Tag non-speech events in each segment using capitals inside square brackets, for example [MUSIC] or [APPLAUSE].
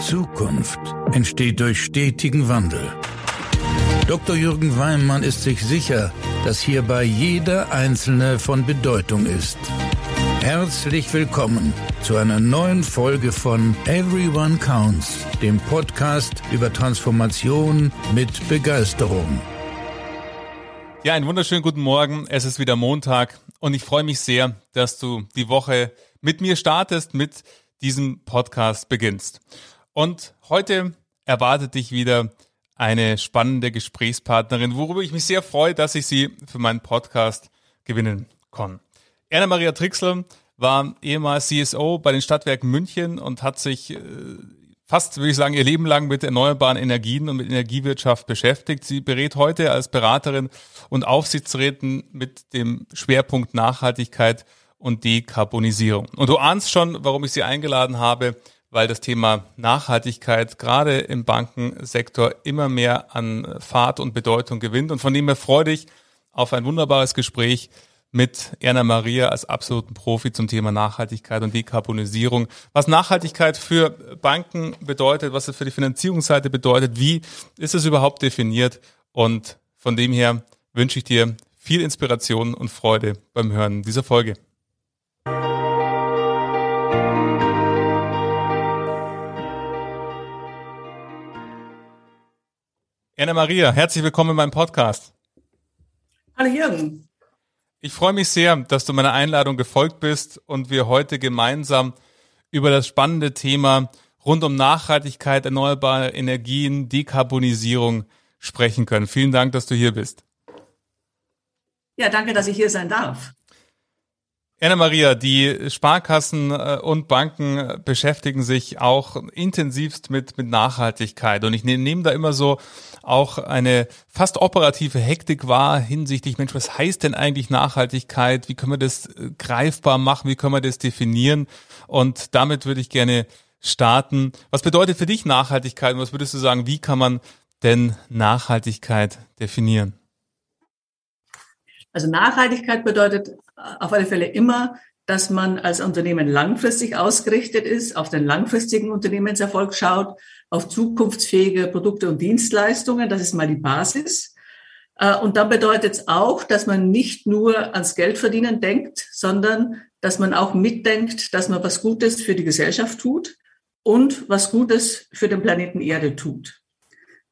Zukunft entsteht durch stetigen Wandel. Dr. Jürgen Weimann ist sich sicher, dass hierbei jeder Einzelne von Bedeutung ist. Herzlich willkommen zu einer neuen Folge von Everyone Counts, dem Podcast über Transformation mit Begeisterung. Ja, einen wunderschönen guten Morgen. Es ist wieder Montag und ich freue mich sehr, dass du die Woche mit mir startest, mit diesem Podcast beginnst. Und heute erwartet dich wieder eine spannende Gesprächspartnerin, worüber ich mich sehr freue, dass ich sie für meinen Podcast gewinnen kann. Erna Maria Trixel war ehemals CSO bei den Stadtwerken München und hat sich äh, fast, würde ich sagen, ihr Leben lang mit erneuerbaren Energien und mit Energiewirtschaft beschäftigt. Sie berät heute als Beraterin und Aufsichtsräten mit dem Schwerpunkt Nachhaltigkeit und Dekarbonisierung. Und du ahnst schon, warum ich sie eingeladen habe, weil das Thema Nachhaltigkeit gerade im Bankensektor immer mehr an Fahrt und Bedeutung gewinnt. Und von dem her freue ich auf ein wunderbares Gespräch mit Erna Maria als absoluten Profi zum Thema Nachhaltigkeit und Dekarbonisierung. Was Nachhaltigkeit für Banken bedeutet, was es für die Finanzierungsseite bedeutet, wie ist es überhaupt definiert? Und von dem her wünsche ich dir viel Inspiration und Freude beim Hören dieser Folge. Anna Maria, herzlich willkommen in meinem Podcast. Hallo Jürgen. Ich freue mich sehr, dass du meiner Einladung gefolgt bist und wir heute gemeinsam über das spannende Thema rund um Nachhaltigkeit, erneuerbare Energien, Dekarbonisierung sprechen können. Vielen Dank, dass du hier bist. Ja, danke, dass ich hier sein darf. Anna-Maria, die Sparkassen äh, und Banken beschäftigen sich auch intensivst mit, mit Nachhaltigkeit. Und ich nehme nehm da immer so auch eine fast operative Hektik wahr hinsichtlich, Mensch, was heißt denn eigentlich Nachhaltigkeit? Wie können wir das äh, greifbar machen? Wie können wir das definieren? Und damit würde ich gerne starten. Was bedeutet für dich Nachhaltigkeit? Und was würdest du sagen, wie kann man denn Nachhaltigkeit definieren? Also Nachhaltigkeit bedeutet auf alle Fälle immer, dass man als Unternehmen langfristig ausgerichtet ist, auf den langfristigen Unternehmenserfolg schaut, auf zukunftsfähige Produkte und Dienstleistungen. Das ist mal die Basis. Äh, und dann bedeutet es auch, dass man nicht nur ans Geldverdienen denkt, sondern dass man auch mitdenkt, dass man was Gutes für die Gesellschaft tut und was Gutes für den Planeten Erde tut.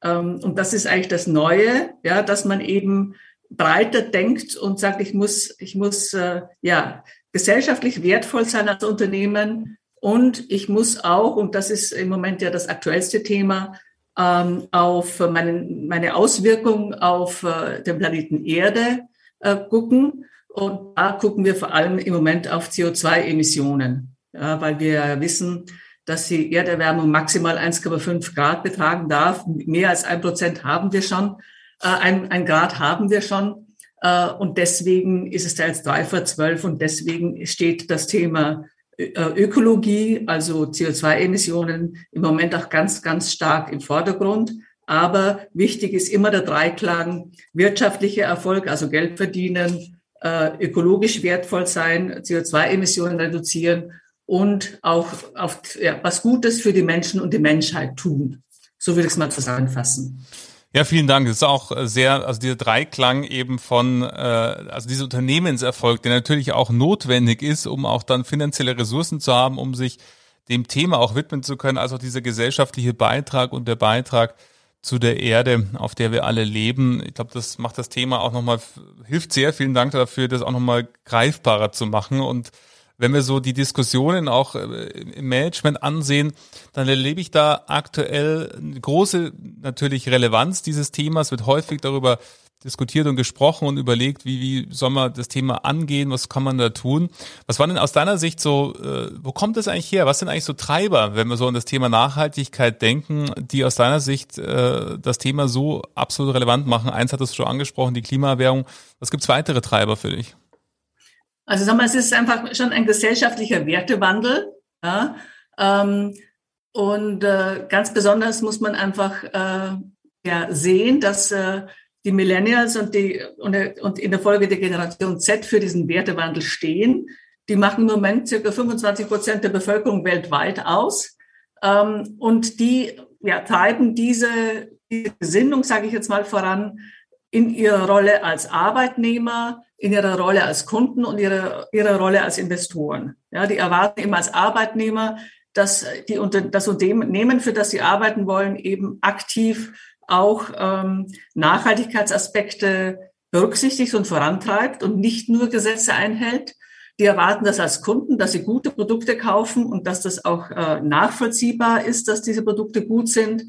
Ähm, und das ist eigentlich das Neue, ja, dass man eben breiter denkt und sagt, ich muss, ich muss äh, ja gesellschaftlich wertvoll sein als Unternehmen und ich muss auch, und das ist im Moment ja das aktuellste Thema, ähm, auf meine, meine Auswirkung auf äh, den Planeten Erde äh, gucken. Und da gucken wir vor allem im Moment auf CO2-Emissionen, ja, weil wir wissen, dass die Erderwärmung maximal 1,5 Grad betragen darf. Mehr als ein Prozent haben wir schon. Äh, ein, ein Grad haben wir schon. Äh, und deswegen ist es da jetzt drei vor zwölf und deswegen steht das Thema äh, Ökologie, also CO2-Emissionen im Moment auch ganz, ganz stark im Vordergrund. Aber wichtig ist immer der Dreiklang wirtschaftlicher Erfolg, also Geld verdienen, ökologisch wertvoll sein, CO2-Emissionen reduzieren und auch auf, ja, was Gutes für die Menschen und die Menschheit tun. So würde ich es mal zusammenfassen. Ja, vielen Dank. Das ist auch äh, sehr, also dieser Dreiklang eben von, äh, also dieser Unternehmenserfolg, der natürlich auch notwendig ist, um auch dann finanzielle Ressourcen zu haben, um sich dem Thema auch widmen zu können, also dieser gesellschaftliche Beitrag und der Beitrag zu der Erde, auf der wir alle leben. Ich glaube, das macht das Thema auch nochmal, hilft sehr. Vielen Dank dafür, das auch nochmal greifbarer zu machen und wenn wir so die Diskussionen auch äh, im Management ansehen, dann erlebe ich da aktuell eine große natürlich Relevanz dieses Themas, wird häufig darüber diskutiert und gesprochen und überlegt, wie, wie soll man das Thema angehen, was kann man da tun. Was war denn aus deiner Sicht so, äh, wo kommt das eigentlich her? Was sind eigentlich so Treiber, wenn wir so an das Thema Nachhaltigkeit denken, die aus deiner Sicht äh, das Thema so absolut relevant machen? Eins hat es schon angesprochen, die Klimaerwärmung. Was gibt's weitere Treiber für dich? Also sagen wir, es ist einfach schon ein gesellschaftlicher Wertewandel. Ja? Ähm, und äh, ganz besonders muss man einfach äh, ja, sehen, dass äh, die Millennials und, die, und, und in der Folge der Generation Z für diesen Wertewandel stehen. Die machen im Moment circa 25 Prozent der Bevölkerung weltweit aus. Ähm, und die ja, treiben diese, diese Gesinnung, sage ich jetzt mal, voran in ihrer Rolle als Arbeitnehmer, in ihrer Rolle als Kunden und ihrer, ihrer Rolle als Investoren. Ja, die erwarten eben als Arbeitnehmer, dass die, das Unternehmen, für das sie arbeiten wollen, eben aktiv auch ähm, Nachhaltigkeitsaspekte berücksichtigt und vorantreibt und nicht nur Gesetze einhält. Die erwarten das als Kunden, dass sie gute Produkte kaufen und dass das auch äh, nachvollziehbar ist, dass diese Produkte gut sind.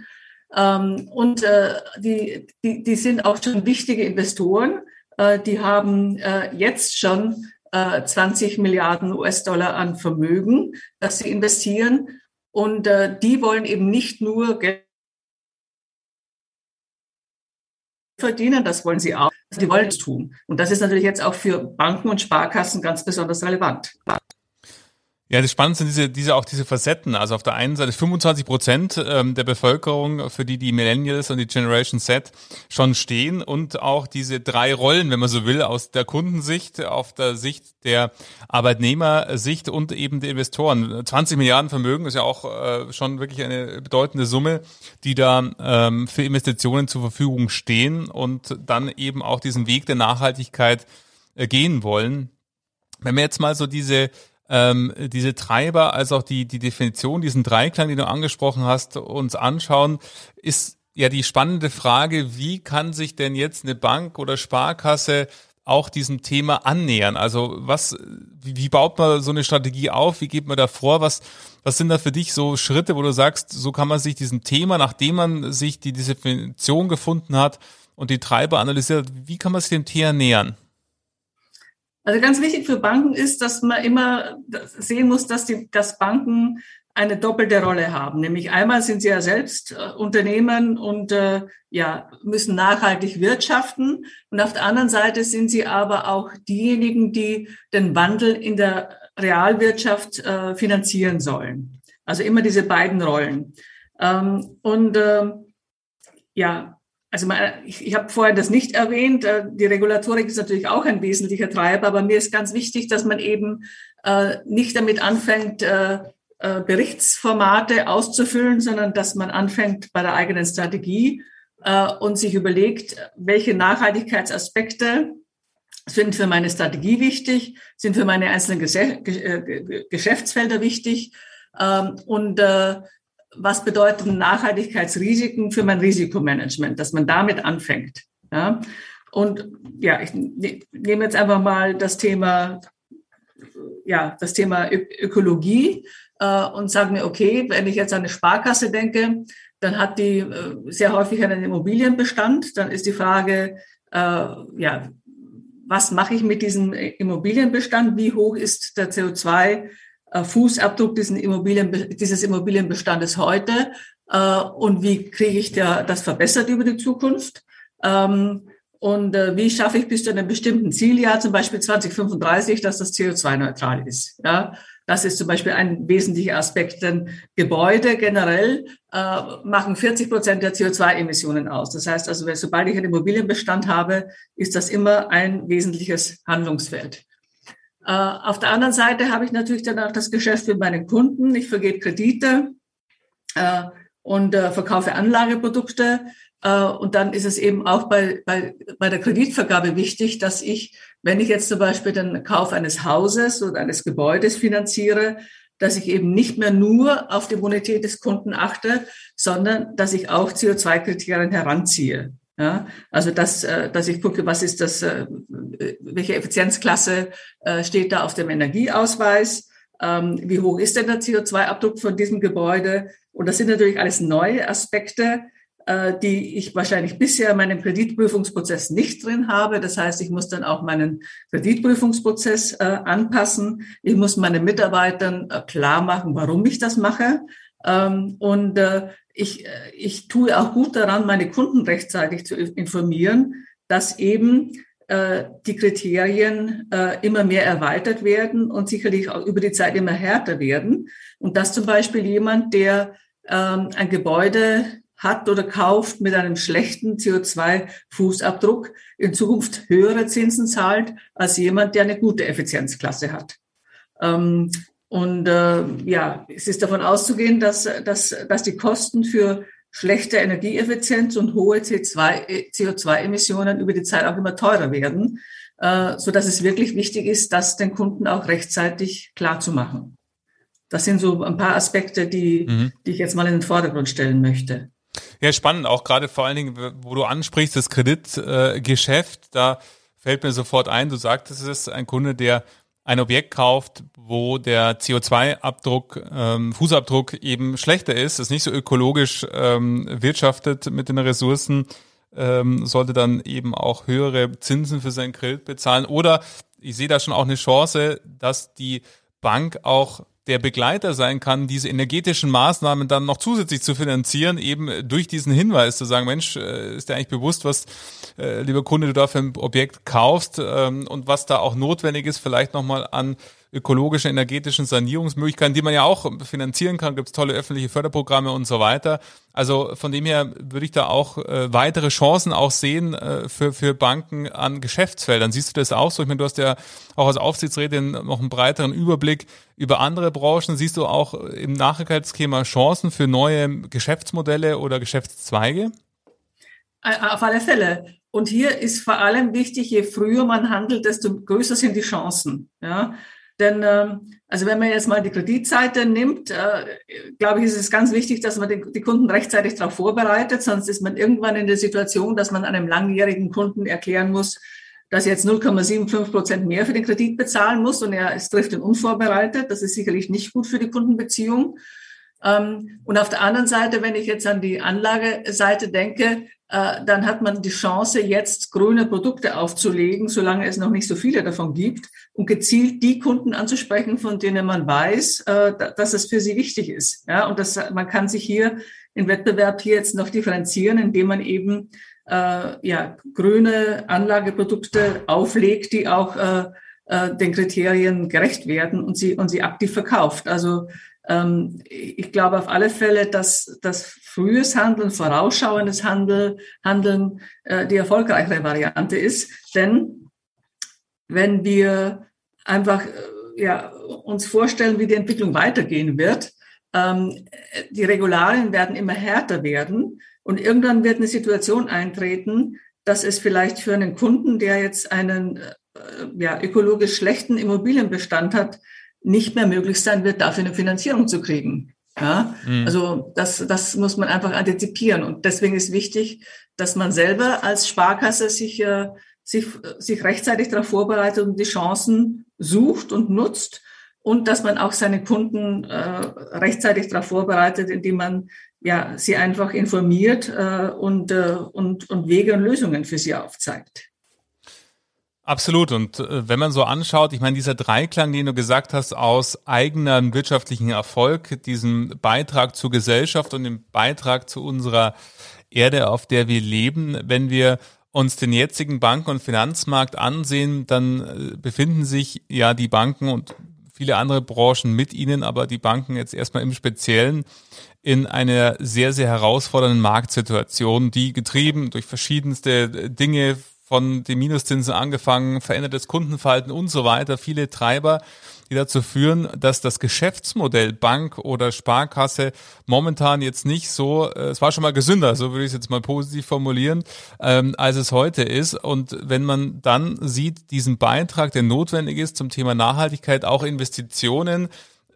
Ähm, und äh, die, die, die sind auch schon wichtige Investoren. Äh, die haben äh, jetzt schon äh, 20 Milliarden US-Dollar an Vermögen, das sie investieren. Und äh, die wollen eben nicht nur Geld verdienen, das wollen sie auch. Die wollen es tun. Und das ist natürlich jetzt auch für Banken und Sparkassen ganz besonders relevant. Ja, das Spannende sind diese, diese auch diese Facetten. Also auf der einen Seite 25 Prozent ähm, der Bevölkerung, für die die Millennials und die Generation Z schon stehen und auch diese drei Rollen, wenn man so will, aus der Kundensicht, auf der Sicht der Arbeitnehmersicht und eben der Investoren. 20 Milliarden Vermögen ist ja auch äh, schon wirklich eine bedeutende Summe, die da ähm, für Investitionen zur Verfügung stehen und dann eben auch diesen Weg der Nachhaltigkeit äh, gehen wollen. Wenn wir jetzt mal so diese ähm, diese Treiber als auch die, die Definition, diesen Dreiklang, den du angesprochen hast, uns anschauen, ist ja die spannende Frage, wie kann sich denn jetzt eine Bank oder Sparkasse auch diesem Thema annähern? Also was, wie, wie baut man so eine Strategie auf? Wie geht man da vor? Was, was sind da für dich so Schritte, wo du sagst, so kann man sich diesem Thema, nachdem man sich die Definition gefunden hat und die Treiber analysiert, wie kann man sich dem Thema nähern? Also ganz wichtig für Banken ist, dass man immer sehen muss, dass die, dass Banken eine doppelte Rolle haben. Nämlich einmal sind sie ja selbst äh, Unternehmen und äh, ja, müssen nachhaltig wirtschaften. Und auf der anderen Seite sind sie aber auch diejenigen, die den Wandel in der Realwirtschaft äh, finanzieren sollen. Also immer diese beiden Rollen. Ähm, und äh, ja, also ich, ich habe vorher das nicht erwähnt, äh, die Regulatorik ist natürlich auch ein wesentlicher Treiber, aber mir ist ganz wichtig, dass man eben äh, nicht damit anfängt, äh, äh, Berichtsformate auszufüllen, sondern dass man anfängt bei der eigenen Strategie äh, und sich überlegt, welche Nachhaltigkeitsaspekte sind für meine Strategie wichtig, sind für meine einzelnen Geschäftsfelder wichtig ähm, und was bedeuten Nachhaltigkeitsrisiken für mein Risikomanagement, dass man damit anfängt. Ja? Und ja, ich ne, nehme jetzt einfach mal das Thema, ja, das Thema Ökologie äh, und sage mir, okay, wenn ich jetzt an eine Sparkasse denke, dann hat die äh, sehr häufig einen Immobilienbestand. Dann ist die Frage, äh, ja, was mache ich mit diesem Immobilienbestand? Wie hoch ist der CO2 äh, Fußabdruck diesen Immobilien, dieses Immobilienbestandes heute äh, und wie kriege ich da, das verbessert über die Zukunft. Ähm, und äh, wie schaffe ich bis zu einem bestimmten Zieljahr, zum Beispiel 2035, dass das CO2-neutral ist? Ja, das ist zum Beispiel ein wesentlicher Aspekt, denn Gebäude generell äh, machen 40 Prozent der CO2-Emissionen aus. Das heißt also, sobald ich einen Immobilienbestand habe, ist das immer ein wesentliches Handlungsfeld. Äh, auf der anderen Seite habe ich natürlich dann auch das Geschäft mit meinen Kunden. Ich vergebe Kredite äh, und äh, verkaufe Anlageprodukte. Und dann ist es eben auch bei, bei, bei der Kreditvergabe wichtig, dass ich, wenn ich jetzt zum Beispiel den Kauf eines Hauses oder eines Gebäudes finanziere, dass ich eben nicht mehr nur auf die Bonität des Kunden achte, sondern dass ich auch CO2-Kriterien heranziehe. Ja, also dass, äh, dass ich gucke, was ist das, äh, welche Effizienzklasse äh, steht da auf dem Energieausweis, ähm, wie hoch ist denn der CO2-Abdruck von diesem Gebäude? Und das sind natürlich alles neue Aspekte, die ich wahrscheinlich bisher in meinem Kreditprüfungsprozess nicht drin habe. Das heißt, ich muss dann auch meinen Kreditprüfungsprozess anpassen. Ich muss meinen Mitarbeitern klar machen, warum ich das mache. Ähm, und ich tue auch gut daran, meine Kunden rechtzeitig zu informieren, dass eben äh, die Kriterien äh, immer mehr erweitert werden und sicherlich auch über die Zeit immer härter werden. Und dass zum Beispiel jemand, der ähm, ein Gebäude hat oder kauft mit einem schlechten CO2-Fußabdruck, in Zukunft höhere Zinsen zahlt als jemand, der eine gute Effizienzklasse hat. Ähm, Und äh, ja, es ist davon auszugehen, dass, dass, dass die Kosten für schlechte Energieeffizienz und hohe CO2-Emissionen über die Zeit auch immer teurer werden, äh, so dass es wirklich wichtig ist, das den Kunden auch rechtzeitig klar zu machen. Das sind so ein paar Aspekte, die, mhm. die ich jetzt mal in den Vordergrund stellen möchte. Ja, spannend, auch gerade vor allen Dingen, wo du ansprichst, das Kreditgeschäft, äh, da fällt mir sofort ein, du sagtest es, ein Kunde, der ein Objekt kauft, wo der CO2-Abdruck, ähm, Fußabdruck eben schlechter ist, ist nicht so ökologisch ähm, wirtschaftet mit den Ressourcen, ähm, sollte dann eben auch höhere Zinsen für sein Kredit bezahlen. Oder ich sehe da schon auch eine Chance, dass die Bank auch der Begleiter sein kann, diese energetischen Maßnahmen dann noch zusätzlich zu finanzieren, eben durch diesen Hinweis zu sagen, Mensch, äh, ist dir eigentlich bewusst, was, äh, lieber Kunde, du da für ein Objekt kaufst ähm, und was da auch notwendig ist, vielleicht nochmal an ökologischen, energetischen Sanierungsmöglichkeiten, die man ja auch finanzieren kann, gibt es tolle öffentliche Förderprogramme und so weiter. Also von dem her würde ich da auch äh, weitere Chancen auch sehen äh, für, für Banken an Geschäftsfeldern. Siehst du das auch so? Ich meine, du hast ja auch als Aufsichtsrätin noch einen breiteren Überblick über andere Branchen. Siehst du auch im Nachhaltigkeitsthema Chancen für neue Geschäftsmodelle oder Geschäftszweige? Auf alle Fälle. Und hier ist vor allem wichtig, je früher man handelt, desto größer sind die Chancen. Ja? Denn ähm, also wenn man jetzt mal die Kreditseite nimmt, äh, glaube ich, ist es ganz wichtig, dass man die, Kunden rechtzeitig darauf vorbereitet, sonst ist man irgendwann in der Situation, dass man einem langjährigen Kunden erklären muss, dass er jetzt 0,75 Prozent mehr für den Kredit bezahlen muss und er es trifft ihn unvorbereitet. Das ist sicherlich nicht gut für die Kundenbeziehung. Ähm, und auf der anderen Seite, wenn ich jetzt an die Anlageseite denke, dann hat man die Chance, jetzt grüne Produkte aufzulegen, solange es noch nicht so viele davon gibt, und gezielt die Kunden anzusprechen, von denen man weiß, äh, dass es für sie wichtig ist. Ja, und das, man kann sich hier im Wettbewerb hier jetzt noch differenzieren, indem man eben äh, ja, grüne Anlageprodukte auflegt, die auch äh, äh, den Kriterien gerecht werden und sie, und sie aktiv verkauft. Also ich glaube auf alle Fälle, dass das frühes Handeln, vorausschauendes Handeln, Handeln äh, die erfolgreichere Variante ist. Denn wenn wir einfach äh, ja, uns vorstellen, wie die Entwicklung weitergehen wird, ähm, die Regularien werden immer härter werden und irgendwann wird eine Situation eintreten, dass es vielleicht für einen Kunden, der jetzt einen äh, ja, ökologisch schlechten Immobilienbestand hat, nicht mehr möglich sein wird, dafür eine Finanzierung zu kriegen. Ja, mhm. also das, das muss man einfach antizipieren. Und deswegen ist wichtig, dass man selber als Sparkasse sich, äh, sich, sich rechtzeitig darauf vorbereitet und die Chancen sucht und nutzt und dass man auch seine Kunden äh, rechtzeitig darauf vorbereitet, indem man ja sie einfach informiert äh, und, äh, und, und Wege und Lösungen für sie aufzeigt. Absolut. Und äh, wenn man so anschaut, ich meine, dieser Dreiklang, den du gesagt hast, aus eigenem wirtschaftlichen Erfolg, diesem Beitrag zur Gesellschaft und dem Beitrag zu unserer Erde, auf der wir leben, wenn wir uns den jetzigen Banken- und Finanzmarkt ansehen, dann äh, befinden sich ja die Banken und viele andere Branchen mit ihnen, aber die Banken jetzt erstmal im Speziellen in einer sehr, sehr herausfordernden Marktsituation, die getrieben durch verschiedenste Dinge von den Minuszinsen angefangen, verändertes Kundenverhalten und so weiter, viele Treiber, die dazu führen, dass das Geschäftsmodell Bank oder Sparkasse momentan jetzt nicht so, äh, es war schon mal gesünder, so würde ich es jetzt mal positiv formulieren, ähm, als es heute ist. Und wenn man dann sieht, diesen Beitrag, der notwendig ist zum Thema Nachhaltigkeit, auch Investitionen,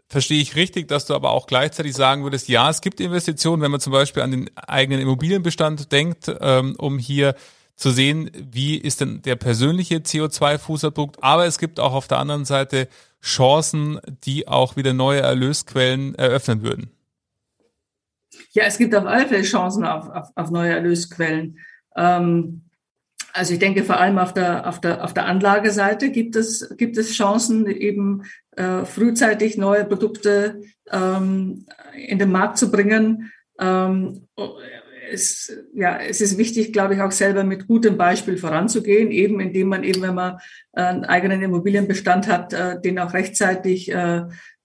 verstehe ich richtig, dass du aber auch gleichzeitig sagen würdest, ja, es gibt Investitionen, wenn man zum Beispiel an den eigenen Immobilienbestand denkt, ähm, um hier zu sehen, wie ist denn der persönliche CO2-Fußabdruck. Aber es gibt auch auf der anderen Seite Chancen, die auch wieder neue Erlösquellen eröffnen würden. Ja, es gibt auf alle Fälle Chancen auf, auf, auf neue Erlösquellen. Ähm, also ich denke vor allem auf der, auf der, auf der Anlageseite gibt es, gibt es Chancen, eben äh, frühzeitig neue Produkte ähm, in den Markt zu bringen. Ähm, es, ja, es ist wichtig, glaube ich, auch selber mit gutem Beispiel voranzugehen, eben indem man eben, wenn man einen eigenen Immobilienbestand hat, äh, den auch rechtzeitig äh,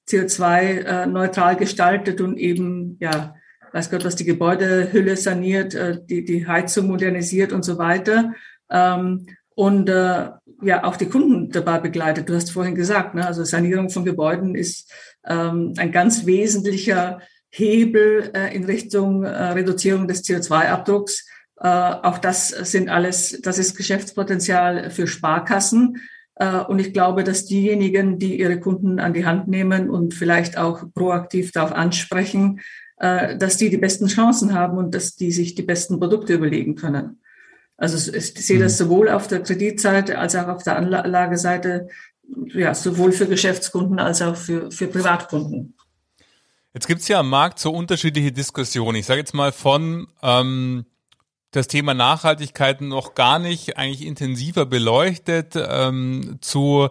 CO2-neutral äh, gestaltet und eben, ja, weiß Gott, was die Gebäudehülle saniert, die, die Heizung modernisiert und so weiter. Ähm, und ja, auch die Kunden dabei begleitet. Du hast vorhin gesagt, ne, also Sanierung von Gebäuden ist ähm, ein ganz wesentlicher Hebel äh, in Richtung äh, Reduzierung des CO2-Abdrucks. Äh, auch das sind alles, das ist Geschäftspotenzial für Sparkassen. Äh, und ich glaube, dass diejenigen, die ihre Kunden an die Hand nehmen und vielleicht auch proaktiv darauf ansprechen, äh, dass die die besten Chancen haben und dass die sich die besten Produkte überlegen können. Also ich sehe das mhm. sowohl auf der Kreditseite als auch auf der Anlageseite, ja, sowohl für Geschäftskunden als auch für, für Privatkunden. Jetzt gibt es ja am Markt so unterschiedliche Diskussionen. Ich sage jetzt mal von ähm, das Thema Nachhaltigkeit noch gar nicht eigentlich intensiver beleuchtet ähm, zu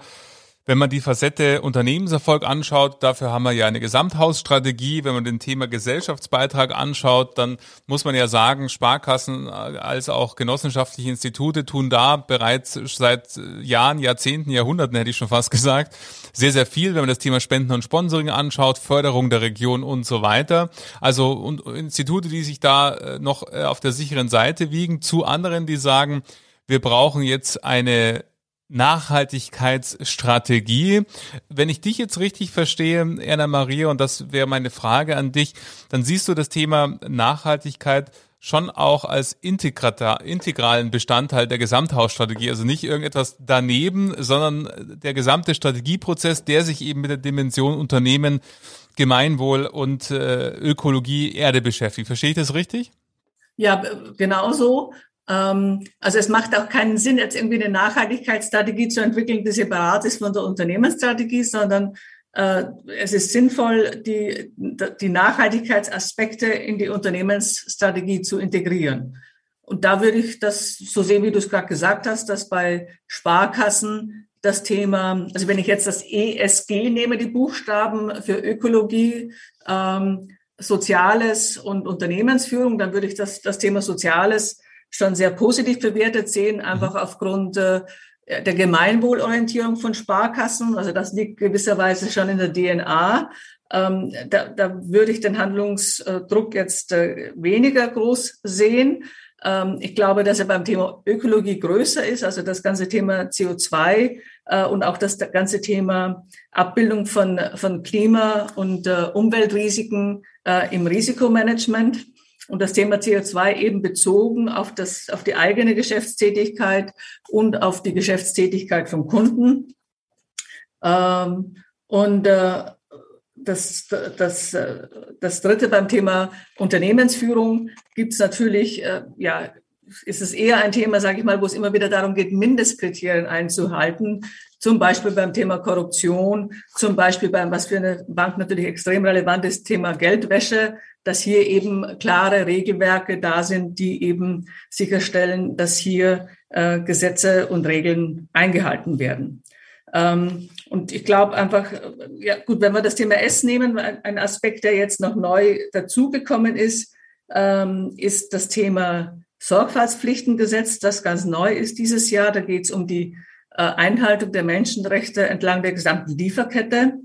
wenn man die Facette Unternehmenserfolg anschaut, dafür haben wir ja eine Gesamthausstrategie. Wenn man den Thema Gesellschaftsbeitrag anschaut, dann muss man ja sagen, Sparkassen als auch genossenschaftliche Institute tun da bereits seit Jahren, Jahrzehnten, Jahrhunderten hätte ich schon fast gesagt, sehr, sehr viel, wenn man das Thema Spenden und Sponsoring anschaut, Förderung der Region und so weiter. Also und Institute, die sich da äh, noch äh, auf der sicheren Seite wiegen, zu anderen, die sagen, wir brauchen jetzt eine Nachhaltigkeitsstrategie. Wenn ich dich jetzt richtig verstehe, Erna Maria, und das wäre meine Frage an dich, dann siehst du das Thema Nachhaltigkeit schon auch als integralen Bestandteil der Gesamthausstrategie. Also nicht irgendetwas daneben, sondern der gesamte Strategieprozess, der sich eben mit der Dimension Unternehmen, Gemeinwohl und äh, Ökologie, Erde beschäftigt. Verstehe ich das richtig? Ja, genau so. Ähm, also es macht auch keinen Sinn, jetzt irgendwie eine Nachhaltigkeitsstrategie zu entwickeln, die separat ist von der Unternehmensstrategie, sondern äh, es ist sinnvoll, die, die Nachhaltigkeitsaspekte in die Unternehmensstrategie zu integrieren. Und da würde ich das so sehen, wie du es gerade gesagt hast, dass bei Sparkassen das Thema, also wenn ich jetzt das ESG nehme, die Buchstaben für Ökologie, ähm, Soziales und Unternehmensführung, dann würde ich das, das Thema Soziales schon sehr positiv bewertet sehen, einfach mhm. aufgrund äh, der Gemeinwohlorientierung von Sparkassen. Also das liegt gewisserweise schon in der DNA. Ähm, da, da würde ich den Handlungsdruck jetzt äh, weniger groß sehen. Ähm, ich glaube, dass er beim Thema Ökologie größer ist, also das ganze Thema CO2 äh, und auch das ganze Thema Abbildung von, von Klima- und äh, Umweltrisiken äh, im Risikomanagement und das Thema CO2 eben bezogen auf das, auf die eigene Geschäftstätigkeit und auf die Geschäftstätigkeit vom Kunden. Ähm, und äh, das, das, äh, das dritte beim Thema Unternehmensführung gibt es natürlich, äh, ja, ist es eher ein Thema, sage ich mal, wo es immer wieder darum geht, Mindestkriterien einzuhalten. Zum Beispiel beim Thema Korruption, zum Beispiel beim, was für eine Bank natürlich extrem relevant ist, Thema Geldwäsche dass hier eben klare Regelwerke da sind, die eben sicherstellen, dass hier äh, Gesetze und Regeln eingehalten werden. Ähm, und ich glaube einfach, ja gut, wenn wir das Thema S nehmen, ein Aspekt, der jetzt noch neu dazugekommen ist, ähm, ist das Thema Sorgfaltspflichtengesetz, das ganz neu ist dieses Jahr. Da geht es um die äh, Einhaltung der Menschenrechte entlang der gesamten Lieferkette.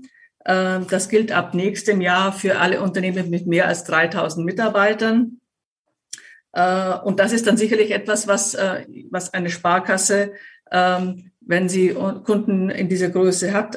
Ähm, das gilt ab nächstem Jahr für alle Unternehmen mit mehr als 3000 Mitarbeitern. Äh, und das ist dann sicherlich etwas, was, äh, was eine Sparkasse, ähm, wenn sie Kunden in dieser Größe hat,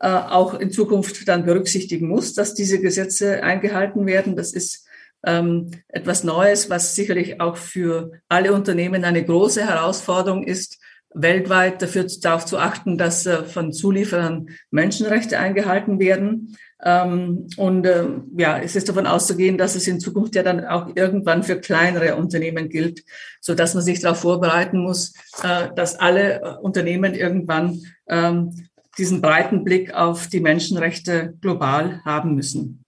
auch in Zukunft dann berücksichtigen muss, dass diese Gesetze eingehalten werden. Das ist ähm, etwas Neues, was sicherlich auch für alle Unternehmen eine große Herausforderung ist, weltweit dafür darauf zu achten, dass äh, von Zulieferern Menschenrechte eingehalten werden. Ähm, und äh, ja, es ist davon auszugehen, dass es in Zukunft ja dann auch irgendwann für kleinere Unternehmen gilt, so dass man sich darauf vorbereiten muss, äh, dass alle Unternehmen irgendwann ähm, diesen breiten Blick auf die Menschenrechte global haben müssen.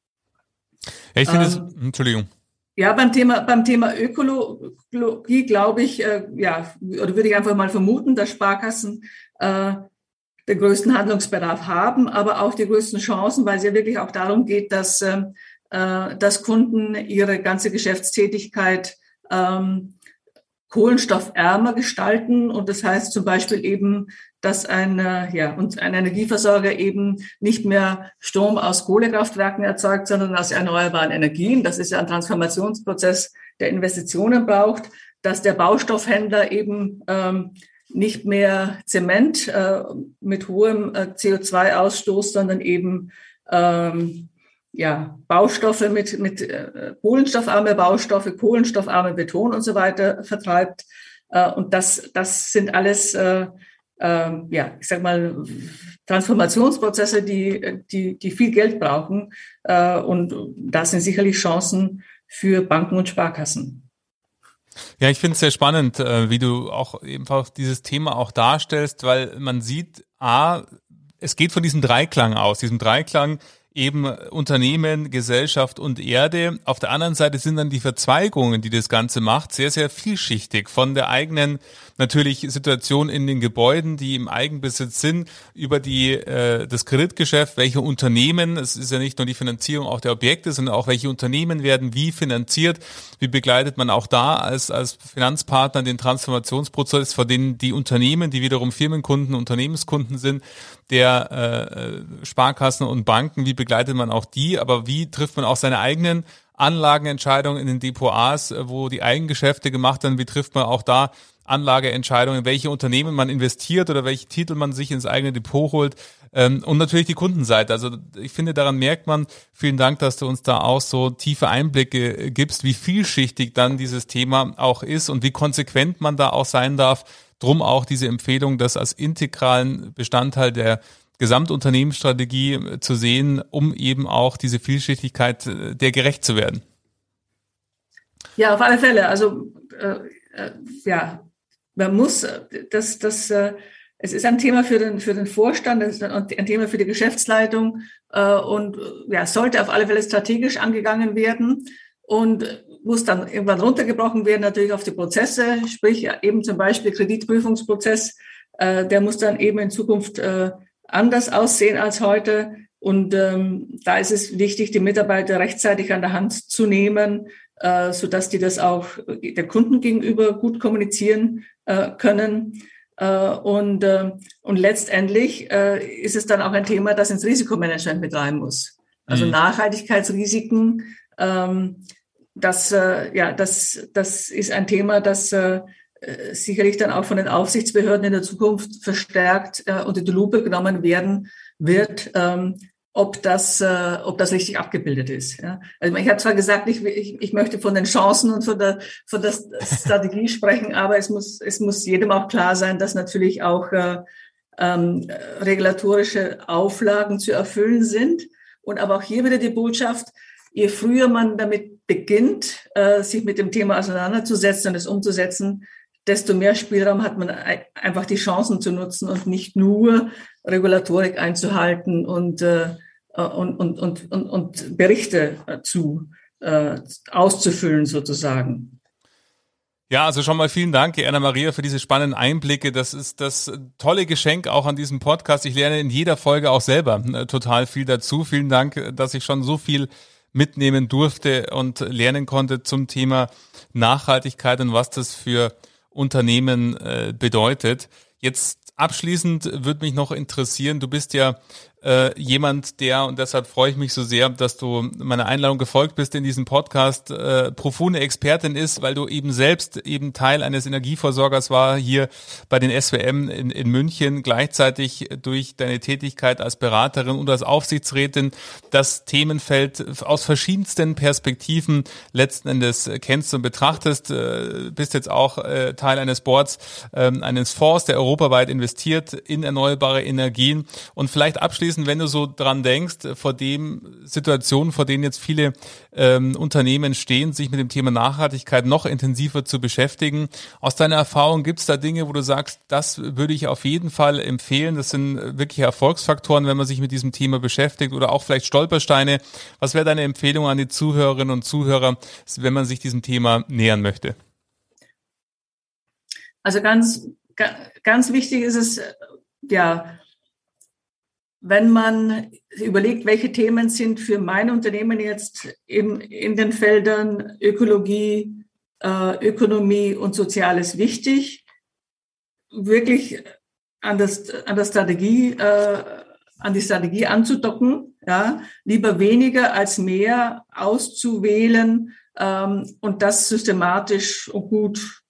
Ich finde ähm, es, Entschuldigung. Ja, beim Thema, beim Thema Ökologie glaube ich, äh, ja, oder würde ich einfach mal vermuten, dass Sparkassen äh, den größten Handlungsbedarf haben, aber auch die größten Chancen, weil es ja wirklich auch darum geht, dass, äh, dass Kunden ihre ganze Geschäftstätigkeit ähm, kohlenstoffärmer gestalten. Und das heißt zum Beispiel eben, dass ein, ja, und ein Energieversorger eben nicht mehr Strom aus Kohlekraftwerken erzeugt, sondern aus erneuerbaren Energien. Das ist ja ein Transformationsprozess, der Investitionen braucht, dass der Baustoffhändler eben ähm, nicht mehr Zement äh, mit hohem äh, CO2-Ausstoß, sondern eben ähm, ja, Baustoffe mit, mit äh, kohlenstoffarme Baustoffe, kohlenstoffarme Beton und so weiter vertreibt. Äh, und das, das sind alles, äh, äh, ja, ich sag mal, Transformationsprozesse, die, die, die viel Geld brauchen. Äh, und da sind sicherlich Chancen für Banken und Sparkassen. Ja, ich finde es sehr spannend, äh, wie du auch einfach dieses Thema auch darstellst, weil man sieht, a, es geht von diesem Dreiklang aus, diesem Dreiklang eben Unternehmen, Gesellschaft und Erde. Auf der anderen Seite sind dann die Verzweigungen, die das Ganze macht, sehr, sehr vielschichtig. Von der eigenen natürlich Situation in den Gebäuden, die im Eigenbesitz sind, über die äh, das Kreditgeschäft, welche Unternehmen, es ist ja nicht nur die Finanzierung auch der Objekte, sondern auch welche Unternehmen werden wie finanziert, wie begleitet man auch da als, als Finanzpartner den Transformationsprozess, vor denen die Unternehmen, die wiederum Firmenkunden, Unternehmenskunden sind, der äh, Sparkassen und Banken, wie begleitet man auch die, aber wie trifft man auch seine eigenen Anlagenentscheidungen in den Depots, wo die Eigengeschäfte gemacht werden, wie trifft man auch da Anlageentscheidungen, welche Unternehmen man investiert oder welche Titel man sich ins eigene Depot holt ähm, und natürlich die Kundenseite. Also ich finde, daran merkt man, vielen Dank, dass du uns da auch so tiefe Einblicke gibst, wie vielschichtig dann dieses Thema auch ist und wie konsequent man da auch sein darf. Drum auch diese Empfehlung, das als integralen Bestandteil der Gesamtunternehmensstrategie zu sehen, um eben auch diese Vielschichtigkeit äh, der gerecht zu werden. Ja, auf alle Fälle. Also äh, äh, ja, man muss, äh, das, das, äh, es ist ein Thema für den, für den Vorstand, es ist ein Thema für die Geschäftsleitung äh, und ja, sollte auf alle Fälle strategisch angegangen werden und muss dann irgendwann runtergebrochen werden, natürlich auf die Prozesse, sprich eben zum Beispiel Kreditprüfungsprozess, äh, der muss dann eben in Zukunft äh, anders aussehen als heute. Und ähm, da ist es wichtig, die Mitarbeiter rechtzeitig an der Hand zu nehmen, äh, so dass die das auch der Kunden gegenüber gut kommunizieren äh, können. Äh, und, äh, und letztendlich äh, ist es dann auch ein Thema, das ins Risikomanagement mit rein muss. Also mhm. Nachhaltigkeitsrisiken, ähm, das, äh, ja, das, das ist ein Thema, das äh, sicherlich dann auch von den Aufsichtsbehörden in der Zukunft verstärkt äh, unter die Lupe genommen werden wird, ähm, ob das, äh, ob das richtig abgebildet ist. Ja? Also ich habe zwar gesagt, ich, ich, ich möchte von den Chancen und von der, von der Strategie [LAUGHS] sprechen, aber es muss, es muss jedem auch klar sein, dass natürlich auch äh, ähm, regulatorische Auflagen zu erfüllen sind. Und aber auch hier wieder die Botschaft, je früher man damit beginnt, äh, sich mit dem Thema auseinanderzusetzen und es umzusetzen, desto mehr Spielraum hat man einfach die Chancen zu nutzen und nicht nur Regulatorik einzuhalten und äh, äh, und, und, und, und, und Berichte zu äh, auszufüllen sozusagen. Ja, also schon mal vielen Dank, Anna Maria, für diese spannenden Einblicke. Das ist das tolle Geschenk auch an diesem Podcast. Ich lerne in jeder Folge auch selber äh, total viel dazu. Vielen Dank, dass ich schon so viel mitnehmen durfte und lernen konnte zum Thema Nachhaltigkeit und was das für Unternehmen äh, bedeutet. Jetzt abschließend würde mich noch interessieren, du bist ja äh, jemand, der, und deshalb freue ich mich so sehr, dass du meiner Einladung gefolgt bist in diesem Podcast, äh, profunde Expertin ist, weil du eben selbst eben Teil eines Energieversorgers war hier bei den SWM in, in München, gleichzeitig durch deine Tätigkeit als Beraterin und als Aufsichtsrätin das Themenfeld aus verschiedensten Perspektiven letzten Endes kennst und betrachtest, äh, bist jetzt auch äh, Teil eines Boards, äh, eines Fonds, der europaweit investiert in erneuerbare Energien. Und vielleicht abschließend abschließend, wenn du so dran denkst, vor dem Situationen, vor denen jetzt viele ähm, Unternehmen stehen, sich mit dem Thema Nachhaltigkeit noch intensiver zu beschäftigen. Aus deiner Erfahrung gibt es da Dinge, wo du sagst, das würde ich auf jeden Fall empfehlen. Das sind wirklich Erfolgsfaktoren, wenn man sich mit diesem Thema beschäftigt oder auch vielleicht Stolpersteine. Was wäre deine Empfehlung an die Zuhörerinnen und Zuhörer, wenn man sich diesem Thema nähern möchte? Also ganz, ganz wichtig ist es, ja, wenn man überlegt, welche Themen sind für mein Unternehmen jetzt in, in den Feldern Ökologie, äh, Ökonomie und Soziales wichtig, wirklich an, das, an der Strategie, äh, an die Strategie anzudocken, ja, lieber weniger als mehr auszuwählen ähm, und das systematisch und gut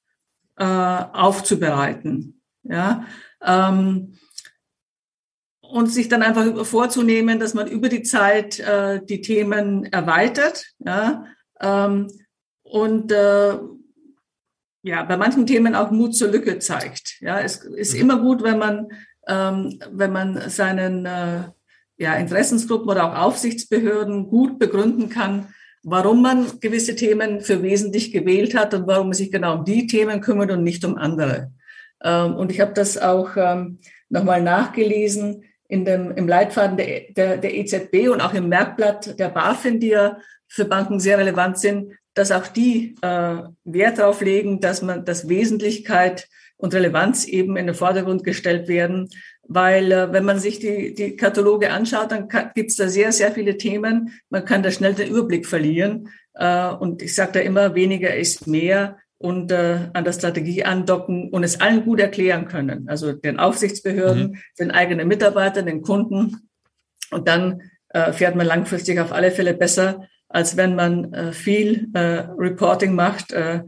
äh, aufzubereiten, ja. Ähm, und sich dann einfach vorzunehmen, dass man über die Zeit äh, die Themen erweitert. Ja, ähm, und äh, ja, bei manchen Themen auch Mut zur Lücke zeigt. Ja, es ist mhm. immer gut, wenn man, ähm, wenn man seinen äh, ja, Interessensgruppen oder auch Aufsichtsbehörden gut begründen kann, warum man gewisse Themen für wesentlich gewählt hat und warum man sich genau um die Themen kümmert und nicht um andere. Ähm, und ich habe das auch ähm, nochmal nachgelesen in dem, im Leitfaden der, der, der EZB und auch im Merkblatt der BaFin, die ja für Banken sehr relevant sind, dass auch die äh, Wert darauf legen, dass man, dass Wesentlichkeit und Relevanz eben in den Vordergrund gestellt werden. Weil äh, wenn man sich die, die Kataloge anschaut, dann gibt es da sehr, sehr viele Themen. Man kann da schnell den Überblick verlieren. Äh, und ich sage da immer, weniger ist mehr und äh, an der Strategie andocken und es allen gut erklären können. Also den Aufsichtsbehörden, mhm. den eigenen Mitarbeitern, den Kunden. Und dann äh, fährt man langfristig auf alle Fälle besser, als wenn man äh, viel äh, Reporting macht, äh,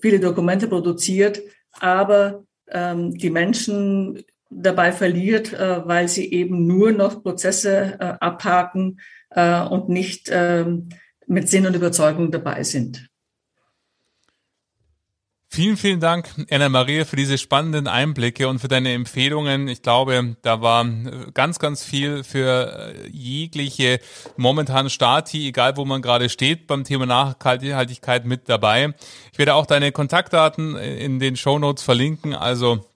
viele Dokumente produziert, aber ähm, die Menschen dabei verliert, äh, weil sie eben nur noch Prozesse äh, abhaken äh, und nicht äh, mit Sinn und Überzeugung dabei sind. Vielen, vielen Dank, Anna Maria, für diese spannenden Einblicke und für deine Empfehlungen. Ich glaube, da war ganz, ganz viel für äh, jegliche momentanen Stati, egal wo man gerade steht, beim Thema Nachhaltigkeit mit dabei. Ich werde auch deine Kontaktdaten in den Show Notes verlinken. Also,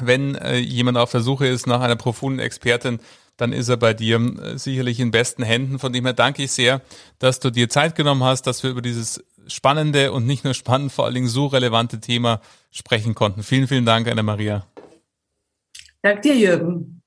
wenn äh, jemand auf der Suche ist nach einer profunden Expertin, dann ist er bei dir äh, sicherlich in besten Händen. Von dem her danke ich sehr, dass du dir Zeit genommen hast, dass wir über dieses spannende und nicht nur spannend, vor allen Dingen so relevante Thema sprechen konnten. Vielen, vielen Dank, Anna-Maria. Danke dir, Jürgen.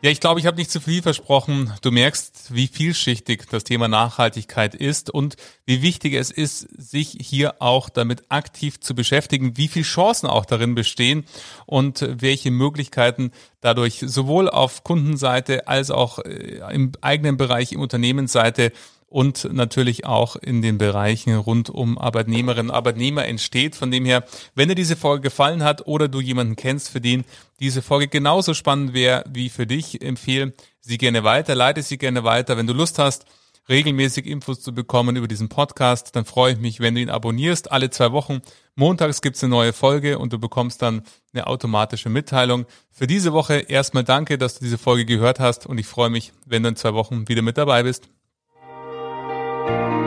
Ja, ich glaube, ich habe nicht zu viel versprochen. Du merkst, wie vielschichtig das Thema Nachhaltigkeit ist und wie wichtig es ist, sich hier auch damit aktiv zu beschäftigen, wie viele Chancen auch darin bestehen und welche Möglichkeiten dadurch sowohl auf Kundenseite als auch äh, im eigenen Bereich, im Unternehmensseite und natürlich auch in den Bereichen rund um Arbeitnehmerinnen und Arbeitnehmer entsteht. Von dem her, wenn dir diese Folge gefallen hat oder du jemanden kennst, für den diese Folge genauso spannend wäre wie für dich, empfehle sie gerne weiter, leite sie gerne weiter. Wenn du Lust hast, regelmäßig Infos zu bekommen über diesen Podcast, dann freue ich mich, wenn du ihn abonnierst. Alle zwei Wochen. Montags gibt's eine neue Folge und du bekommst dann eine automatische Mitteilung. Für diese Woche erstmal danke, dass du diese Folge gehört hast und ich freue mich, wenn du in zwei Wochen wieder mit dabei bist. Thank you.